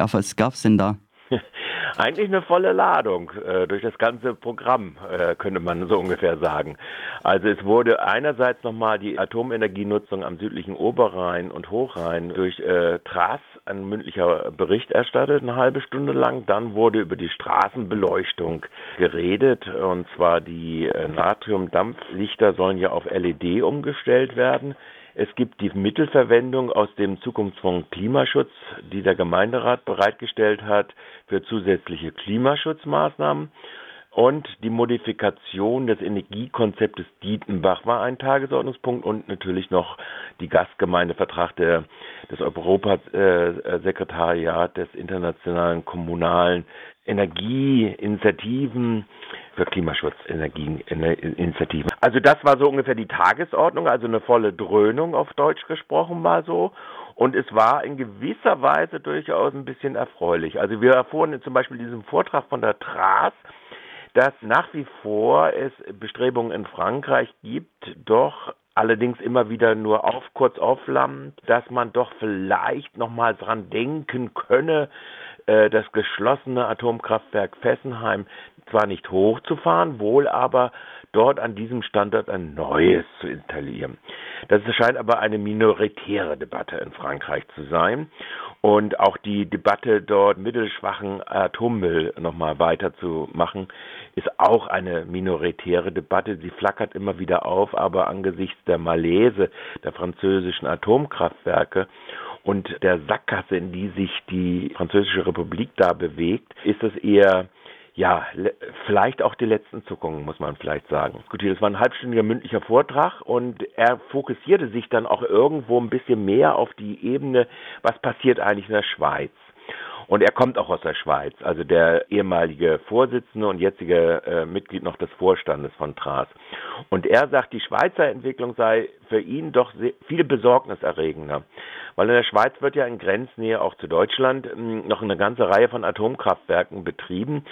Ja, was gab's denn da? Eigentlich eine volle Ladung äh, durch das ganze Programm, äh, könnte man so ungefähr sagen. Also es wurde einerseits nochmal die Atomenergienutzung am südlichen Oberrhein und Hochrhein durch äh, TRAS ein mündlicher Bericht erstattet, eine halbe Stunde lang. Dann wurde über die Straßenbeleuchtung geredet, und zwar die äh, Natriumdampflichter sollen ja auf LED umgestellt werden. Es gibt die Mittelverwendung aus dem Zukunftsfonds Klimaschutz, die der Gemeinderat bereitgestellt hat für zusätzliche Klimaschutzmaßnahmen. Und die Modifikation des Energiekonzeptes Dietenbach war ein Tagesordnungspunkt und natürlich noch die Gastgemeindevertrag der, des Europasekretariat des internationalen kommunalen Energieinitiativen für Klimaschutzenergieinitiativen. Also das war so ungefähr die Tagesordnung, also eine volle Dröhnung auf Deutsch gesprochen mal so. Und es war in gewisser Weise durchaus ein bisschen erfreulich. Also wir erfuhren zum Beispiel in diesem Vortrag von der Tras, dass nach wie vor es Bestrebungen in Frankreich gibt, doch allerdings immer wieder nur auf kurz aufflammt, dass man doch vielleicht noch mal dran denken könne, das geschlossene Atomkraftwerk Fessenheim zwar nicht hochzufahren, wohl aber dort an diesem Standort ein neues zu installieren. Das scheint aber eine minoritäre Debatte in Frankreich zu sein. Und auch die Debatte dort mittelschwachen Atommüll nochmal weiterzumachen, ist auch eine minoritäre Debatte. Sie flackert immer wieder auf, aber angesichts der Malaise der französischen Atomkraftwerke und der Sackgasse, in die sich die Französische Republik da bewegt, ist es eher ja, vielleicht auch die letzten Zuckungen, muss man vielleicht sagen. Gut, das war ein halbstündiger mündlicher Vortrag und er fokussierte sich dann auch irgendwo ein bisschen mehr auf die Ebene, was passiert eigentlich in der Schweiz. Und er kommt auch aus der Schweiz, also der ehemalige Vorsitzende und jetzige äh, Mitglied noch des Vorstandes von TRAS. Und er sagt, die Schweizer Entwicklung sei für ihn doch sehr, viel besorgniserregender. Weil in der Schweiz wird ja in Grenznähe auch zu Deutschland hm, noch eine ganze Reihe von Atomkraftwerken betrieben.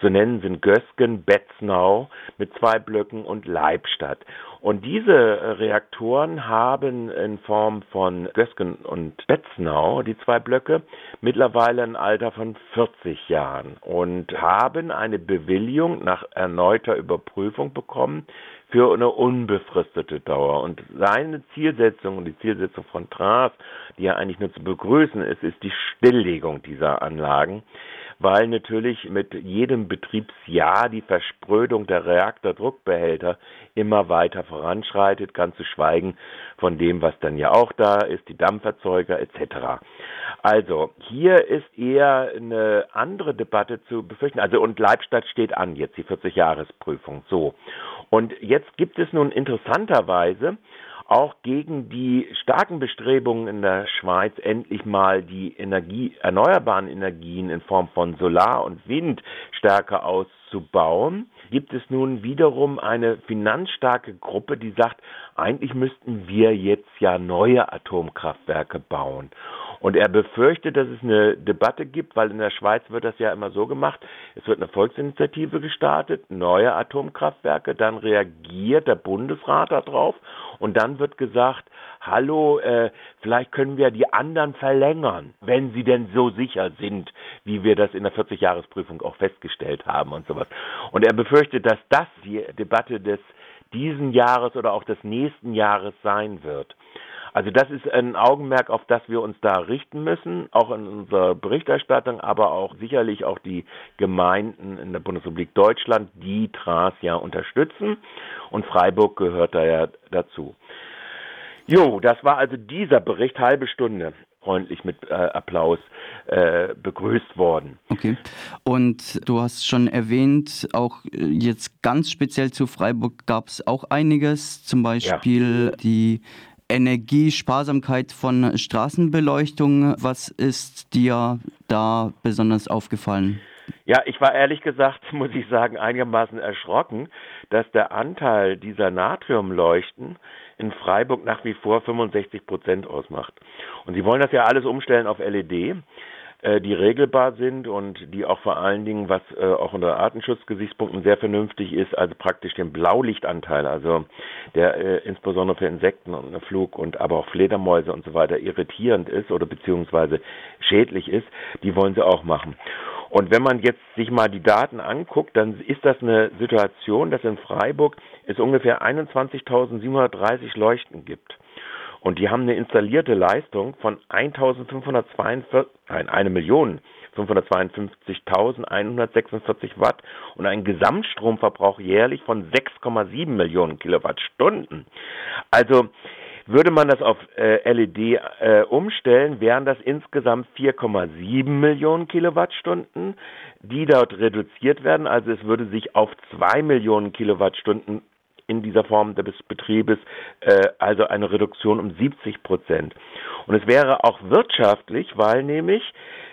Zu nennen sind Gösgen, Betznau mit zwei Blöcken und Leibstadt. Und diese Reaktoren haben in Form von Gösgen und Betznau, die zwei Blöcke, mittlerweile ein Alter von 40 Jahren und haben eine Bewilligung nach erneuter Überprüfung bekommen für eine unbefristete Dauer. Und seine Zielsetzung und die Zielsetzung von Tras, die ja eigentlich nur zu begrüßen ist, ist die Stilllegung dieser Anlagen weil natürlich mit jedem Betriebsjahr die Versprödung der Reaktordruckbehälter immer weiter voranschreitet, ganz zu schweigen von dem, was dann ja auch da ist, die Dampferzeuger etc. Also hier ist eher eine andere Debatte zu befürchten. Also und Leibstadt steht an jetzt die 40-Jahres-Prüfung. So und jetzt gibt es nun interessanterweise auch gegen die starken Bestrebungen in der Schweiz endlich mal die Energie, erneuerbaren Energien in Form von Solar und Wind stärker auszubauen, gibt es nun wiederum eine finanzstarke Gruppe, die sagt, eigentlich müssten wir jetzt ja neue Atomkraftwerke bauen. Und er befürchtet, dass es eine Debatte gibt, weil in der Schweiz wird das ja immer so gemacht, es wird eine Volksinitiative gestartet, neue Atomkraftwerke, dann reagiert der Bundesrat darauf und dann wird gesagt, hallo, äh, vielleicht können wir die anderen verlängern, wenn sie denn so sicher sind, wie wir das in der 40-Jahres-Prüfung auch festgestellt haben und sowas. Und er befürchtet, dass das die Debatte des diesen Jahres oder auch des nächsten Jahres sein wird. Also das ist ein Augenmerk, auf das wir uns da richten müssen, auch in unserer Berichterstattung, aber auch sicherlich auch die Gemeinden in der Bundesrepublik Deutschland, die TRAS ja unterstützen. Und Freiburg gehört da ja dazu. Jo, das war also dieser Bericht, halbe Stunde freundlich mit äh, Applaus äh, begrüßt worden. Okay. Und du hast schon erwähnt, auch äh, jetzt ganz speziell zu Freiburg gab es auch einiges, zum Beispiel ja. die Energiesparsamkeit von Straßenbeleuchtung. Was ist dir da besonders aufgefallen? Ja, ich war ehrlich gesagt, muss ich sagen, einigermaßen erschrocken, dass der Anteil dieser Natriumleuchten in Freiburg nach wie vor 65 Prozent ausmacht. Und sie wollen das ja alles umstellen auf LED. Äh, die regelbar sind und die auch vor allen Dingen, was äh, auch unter Artenschutzgesichtspunkten sehr vernünftig ist, also praktisch den Blaulichtanteil, also der äh, insbesondere für Insekten und Flug und aber auch Fledermäuse und so weiter irritierend ist oder beziehungsweise schädlich ist, die wollen sie auch machen. Und wenn man jetzt sich mal die Daten anguckt, dann ist das eine Situation, dass in Freiburg es ungefähr 21.730 Leuchten gibt. Und die haben eine installierte Leistung von 1.542, nein, eine Million 552.146 Watt und einen Gesamtstromverbrauch jährlich von 6,7 Millionen Kilowattstunden. Also würde man das auf äh, LED äh, umstellen, wären das insgesamt 4,7 Millionen Kilowattstunden, die dort reduziert werden. Also es würde sich auf 2 Millionen Kilowattstunden in dieser Form des Betriebes, äh, also eine Reduktion um 70 Prozent. Und es wäre auch wirtschaftlich, weil nämlich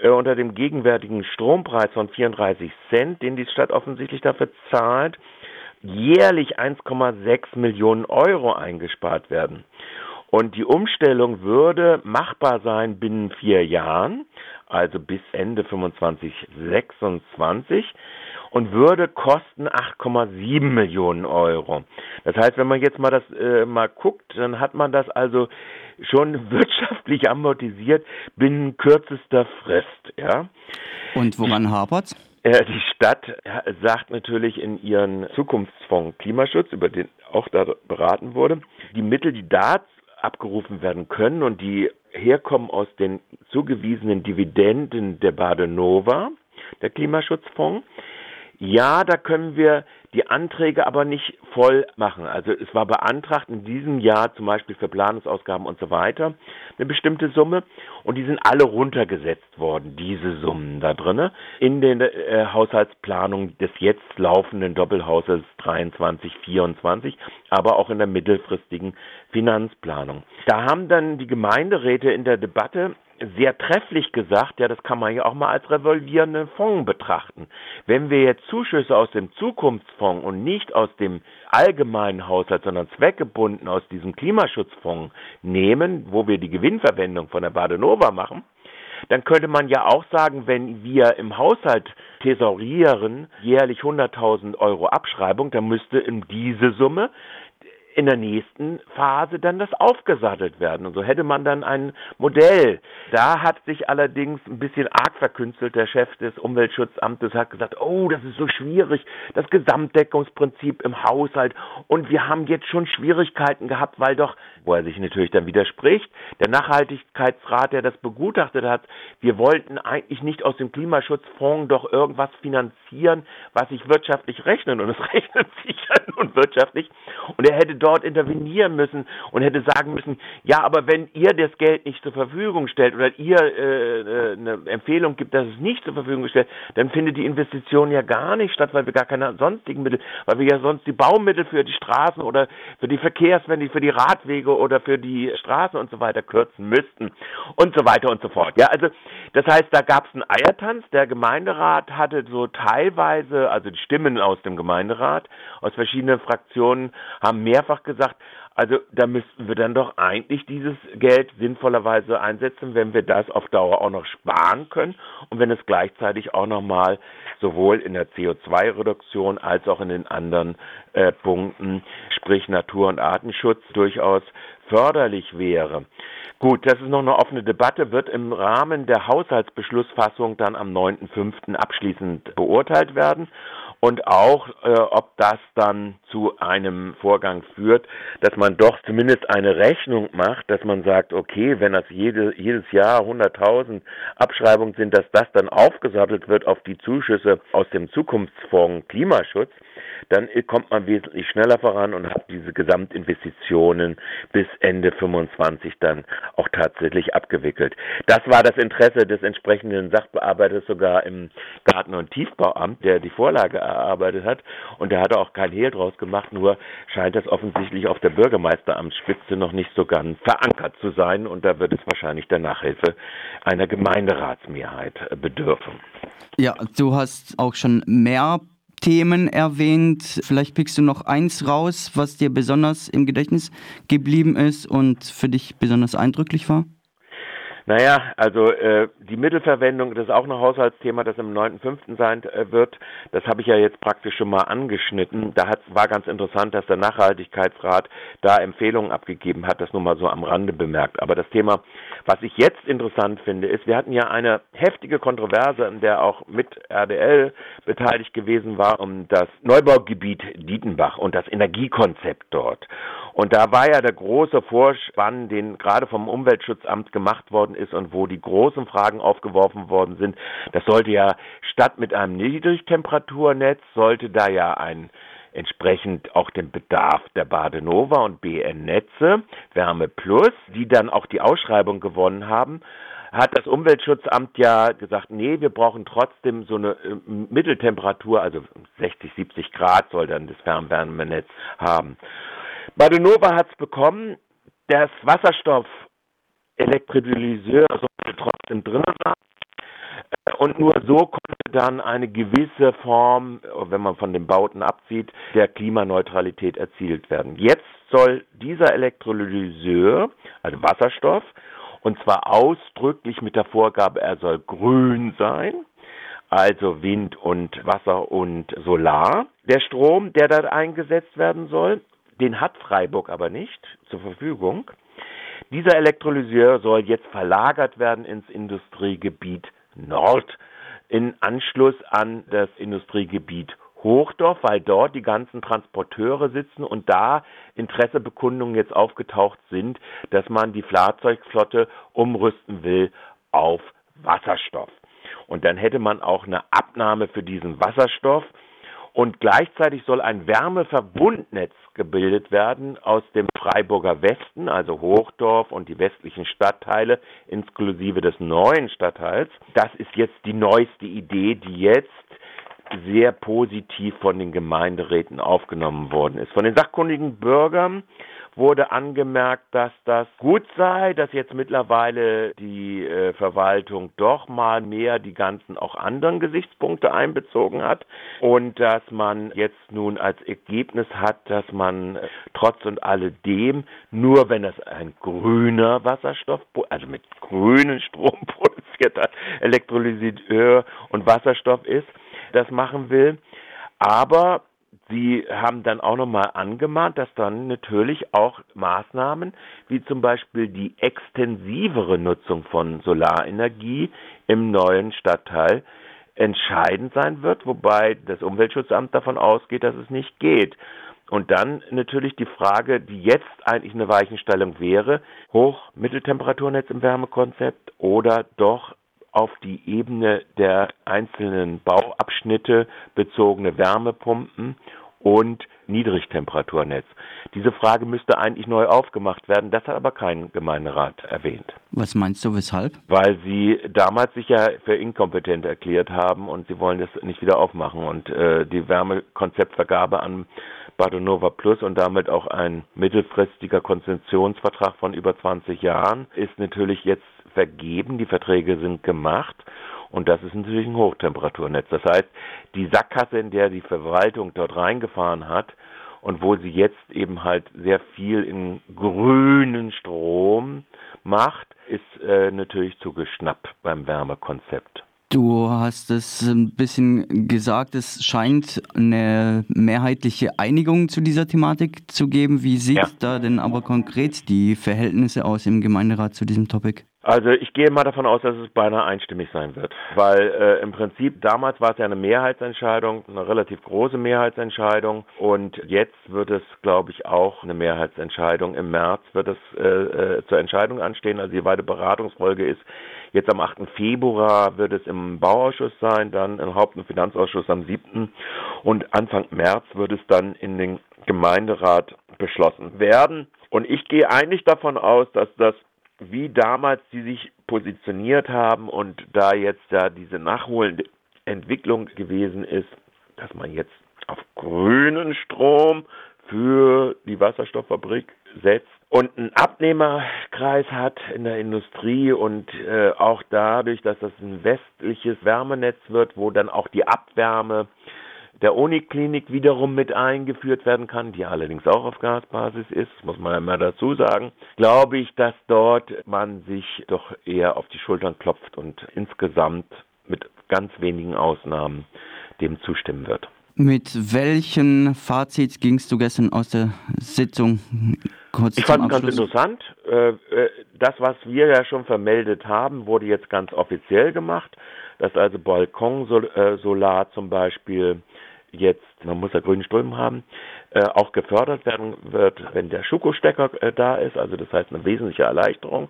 äh, unter dem gegenwärtigen Strompreis von 34 Cent, den die Stadt offensichtlich dafür zahlt, jährlich 1,6 Millionen Euro eingespart werden. Und die Umstellung würde machbar sein binnen vier Jahren, also bis Ende 25, 26 und würde kosten 8,7 Millionen Euro. Das heißt, wenn man jetzt mal das äh, mal guckt, dann hat man das also schon wirtschaftlich amortisiert binnen kürzester Frist, ja. Und woran hapert's? Äh, die Stadt sagt natürlich in ihren Zukunftsfonds Klimaschutz, über den auch da beraten wurde, die Mittel, die da abgerufen werden können und die herkommen aus den zugewiesenen Dividenden der Badenova, der Klimaschutzfonds. Ja, da können wir die Anträge aber nicht voll machen. Also es war beantragt in diesem Jahr zum Beispiel für Planungsausgaben und so weiter eine bestimmte Summe und die sind alle runtergesetzt worden, diese Summen da drinne in den äh, Haushaltsplanung des jetzt laufenden Doppelhaushalts 23, 24, aber auch in der mittelfristigen Finanzplanung. Da haben dann die Gemeinderäte in der Debatte sehr trefflich gesagt, ja, das kann man ja auch mal als revolvierenden Fonds betrachten. Wenn wir jetzt Zuschüsse aus dem Zukunftsfonds und nicht aus dem allgemeinen Haushalt, sondern zweckgebunden aus diesem Klimaschutzfonds nehmen, wo wir die Gewinnverwendung von der Badenova machen, dann könnte man ja auch sagen, wenn wir im Haushalt thesaurieren jährlich 100.000 Euro Abschreibung, dann müsste in diese Summe in der nächsten Phase dann das aufgesattelt werden. Und so hätte man dann ein Modell. Da hat sich allerdings ein bisschen arg verkünstelt der Chef des Umweltschutzamtes, hat gesagt, oh, das ist so schwierig, das Gesamtdeckungsprinzip im Haushalt. Und wir haben jetzt schon Schwierigkeiten gehabt, weil doch, wo er sich natürlich dann widerspricht, der Nachhaltigkeitsrat, der das begutachtet hat, wir wollten eigentlich nicht aus dem Klimaschutzfonds doch irgendwas finanzieren, was sich wirtschaftlich rechnet. Und es rechnet sich ja nun wirtschaftlich. Und er hätte dort intervenieren müssen und hätte sagen müssen, ja, aber wenn ihr das Geld nicht zur Verfügung stellt oder ihr äh, äh, eine Empfehlung gibt, dass es nicht zur Verfügung stellt, dann findet die Investition ja gar nicht statt, weil wir gar keine sonstigen Mittel, weil wir ja sonst die Baumittel für die Straßen oder für die Verkehrswende, für die Radwege oder für die Straßen und so weiter kürzen müssten und so weiter und so fort. Ja, also das heißt, da gab es einen Eiertanz. Der Gemeinderat hatte so teilweise, also die Stimmen aus dem Gemeinderat aus verschiedenen Fraktionen haben mehrfach einfach gesagt, also da müssten wir dann doch eigentlich dieses Geld sinnvollerweise einsetzen, wenn wir das auf Dauer auch noch sparen können und wenn es gleichzeitig auch nochmal sowohl in der CO2-Reduktion als auch in den anderen äh, Punkten, sprich Natur- und Artenschutz, durchaus förderlich wäre. Gut, das ist noch eine offene Debatte, wird im Rahmen der Haushaltsbeschlussfassung dann am 9.5. abschließend beurteilt werden und auch, äh, ob das dann zu einem Vorgang führt, dass man doch zumindest eine Rechnung macht, dass man sagt, okay, wenn das jede, jedes Jahr 100.000 Abschreibungen sind, dass das dann aufgesattelt wird auf die Zuschüsse aus dem Zukunftsfonds Klimaschutz, dann kommt man wesentlich schneller voran und hat diese Gesamtinvestitionen bis Ende 25 dann auch tatsächlich abgewickelt. Das war das Interesse des entsprechenden Sachbearbeiters sogar im Garten- und Tiefbauamt, der die Vorlage erarbeitet hat. Und der hat auch kein Hehl draus gemacht, nur scheint das offensichtlich auf der Bürgermeisteramtsspitze noch nicht so ganz verankert zu sein. Und da wird es wahrscheinlich der Nachhilfe einer Gemeinderatsmehrheit bedürfen. Ja, du hast auch schon mehr Themen erwähnt. Vielleicht pickst du noch eins raus, was dir besonders im Gedächtnis geblieben ist und für dich besonders eindrücklich war? Naja, also äh, die Mittelverwendung, das ist auch ein Haushaltsthema, das im 9.5. sein äh, wird. Das habe ich ja jetzt praktisch schon mal angeschnitten. Da hat, war ganz interessant, dass der Nachhaltigkeitsrat da Empfehlungen abgegeben hat, das nur mal so am Rande bemerkt. Aber das Thema, was ich jetzt interessant finde, ist, wir hatten ja eine heftige Kontroverse, in der auch mit RDL beteiligt gewesen war, um das Neubaugebiet Dietenbach und das Energiekonzept dort. Und da war ja der große Vorspann, den gerade vom Umweltschutzamt gemacht worden ist und wo die großen Fragen aufgeworfen worden sind. Das sollte ja statt mit einem Niedrigtemperaturnetz, sollte da ja ein entsprechend auch dem Bedarf der Badenova und BN-Netze, Wärme Plus, die dann auch die Ausschreibung gewonnen haben, hat das Umweltschutzamt ja gesagt, nee, wir brauchen trotzdem so eine äh, Mitteltemperatur, also 60, 70 Grad soll dann das Fernwärmenetz haben. Badenova hat es bekommen. Das Wasserstoff-Elektrolyseur sollte trotzdem drin sein. Äh, und nur so konnte dann eine gewisse Form, wenn man von den Bauten absieht, der Klimaneutralität erzielt werden. Jetzt soll dieser Elektrolyseur, also Wasserstoff, und zwar ausdrücklich mit der Vorgabe, er soll grün sein, also Wind und Wasser und Solar. Der Strom, der dort eingesetzt werden soll, den hat Freiburg aber nicht zur Verfügung. Dieser Elektrolyseur soll jetzt verlagert werden ins Industriegebiet Nord in Anschluss an das Industriegebiet Hochdorf, weil dort die ganzen Transporteure sitzen und da Interessebekundungen jetzt aufgetaucht sind, dass man die Fahrzeugflotte umrüsten will auf Wasserstoff. Und dann hätte man auch eine Abnahme für diesen Wasserstoff und gleichzeitig soll ein Wärmeverbundnetz gebildet werden aus dem Freiburger Westen, also Hochdorf und die westlichen Stadtteile, inklusive des neuen Stadtteils. Das ist jetzt die neueste Idee, die jetzt sehr positiv von den Gemeinderäten aufgenommen worden ist. Von den sachkundigen Bürgern wurde angemerkt, dass das gut sei, dass jetzt mittlerweile die äh, Verwaltung doch mal mehr die ganzen auch anderen Gesichtspunkte einbezogen hat und dass man jetzt nun als Ergebnis hat, dass man äh, trotz und alledem nur wenn es ein grüner Wasserstoff, also mit grünen Strom produzierter Elektrolyseur und Wasserstoff ist, das machen will. Aber Sie haben dann auch nochmal angemahnt, dass dann natürlich auch Maßnahmen wie zum Beispiel die extensivere Nutzung von Solarenergie im neuen Stadtteil entscheidend sein wird, wobei das Umweltschutzamt davon ausgeht, dass es nicht geht. Und dann natürlich die Frage, die jetzt eigentlich eine Weichenstellung wäre, Hoch-Mitteltemperaturnetz im Wärmekonzept oder doch auf die Ebene der einzelnen Bauabschnitte bezogene Wärmepumpen und Niedrigtemperaturnetz. Diese Frage müsste eigentlich neu aufgemacht werden. Das hat aber kein Gemeinderat erwähnt. Was meinst du, weshalb? Weil sie damals sich ja für inkompetent erklärt haben und sie wollen das nicht wieder aufmachen. Und äh, die Wärmekonzeptvergabe an Badonova Plus und damit auch ein mittelfristiger Konzessionsvertrag von über 20 Jahren ist natürlich jetzt vergeben, die Verträge sind gemacht und das ist natürlich ein Hochtemperaturnetz. Das heißt, die Sackgasse, in der die Verwaltung dort reingefahren hat und wo sie jetzt eben halt sehr viel in grünen Strom macht, ist äh, natürlich zugeschnappt beim Wärmekonzept. Du hast es ein bisschen gesagt, es scheint eine mehrheitliche Einigung zu dieser Thematik zu geben. Wie sieht ja. da denn aber konkret die Verhältnisse aus im Gemeinderat zu diesem Topic? Also ich gehe mal davon aus, dass es beinahe einstimmig sein wird, weil äh, im Prinzip damals war es ja eine Mehrheitsentscheidung, eine relativ große Mehrheitsentscheidung und jetzt wird es, glaube ich, auch eine Mehrheitsentscheidung. Im März wird es äh, äh, zur Entscheidung anstehen, also die weitere Beratungsfolge ist jetzt am 8. Februar wird es im Bauausschuss sein, dann im Haupt- und Finanzausschuss am 7. und Anfang März wird es dann in den Gemeinderat beschlossen werden. Und ich gehe eigentlich davon aus, dass das wie damals die sich positioniert haben und da jetzt da diese nachholende Entwicklung gewesen ist, dass man jetzt auf grünen Strom für die Wasserstofffabrik setzt und einen Abnehmerkreis hat in der Industrie und äh, auch dadurch, dass das ein westliches Wärmenetz wird, wo dann auch die Abwärme der Uniklinik wiederum mit eingeführt werden kann, die allerdings auch auf Gasbasis ist, muss man immer dazu sagen, glaube ich, dass dort man sich doch eher auf die Schultern klopft und insgesamt mit ganz wenigen Ausnahmen dem zustimmen wird. Mit welchem Fazit gingst du gestern aus der Sitzung? Kurz ich fand es ganz interessant. Äh, äh, das, was wir ja schon vermeldet haben, wurde jetzt ganz offiziell gemacht, dass also Balkonsolar äh, zum Beispiel jetzt, man muss ja grünen Strom haben, auch gefördert werden wird, wenn der Schuko-Stecker da ist. Also das heißt eine wesentliche Erleichterung.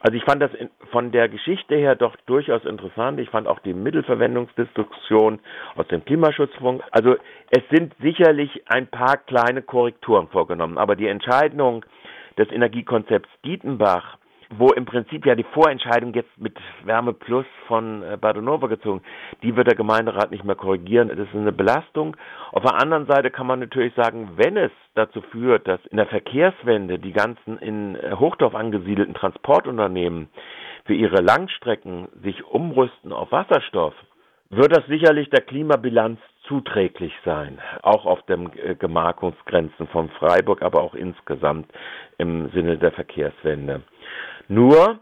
Also ich fand das in, von der Geschichte her doch durchaus interessant. Ich fand auch die Mittelverwendungsdiskussion aus dem Klimaschutzfonds. Also es sind sicherlich ein paar kleine Korrekturen vorgenommen, aber die Entscheidung des Energiekonzepts Dietenbach wo im Prinzip ja die Vorentscheidung jetzt mit Wärme Plus von äh, Badonova gezogen, die wird der Gemeinderat nicht mehr korrigieren. Das ist eine Belastung. Auf der anderen Seite kann man natürlich sagen, wenn es dazu führt, dass in der Verkehrswende die ganzen in äh, Hochdorf angesiedelten Transportunternehmen für ihre Langstrecken sich umrüsten auf Wasserstoff, wird das sicherlich der Klimabilanz zuträglich sein, auch auf den äh, Gemarkungsgrenzen von Freiburg, aber auch insgesamt im Sinne der Verkehrswende. Nur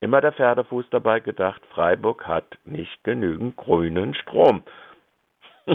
immer der Pferdefuß dabei gedacht, Freiburg hat nicht genügend grünen Strom.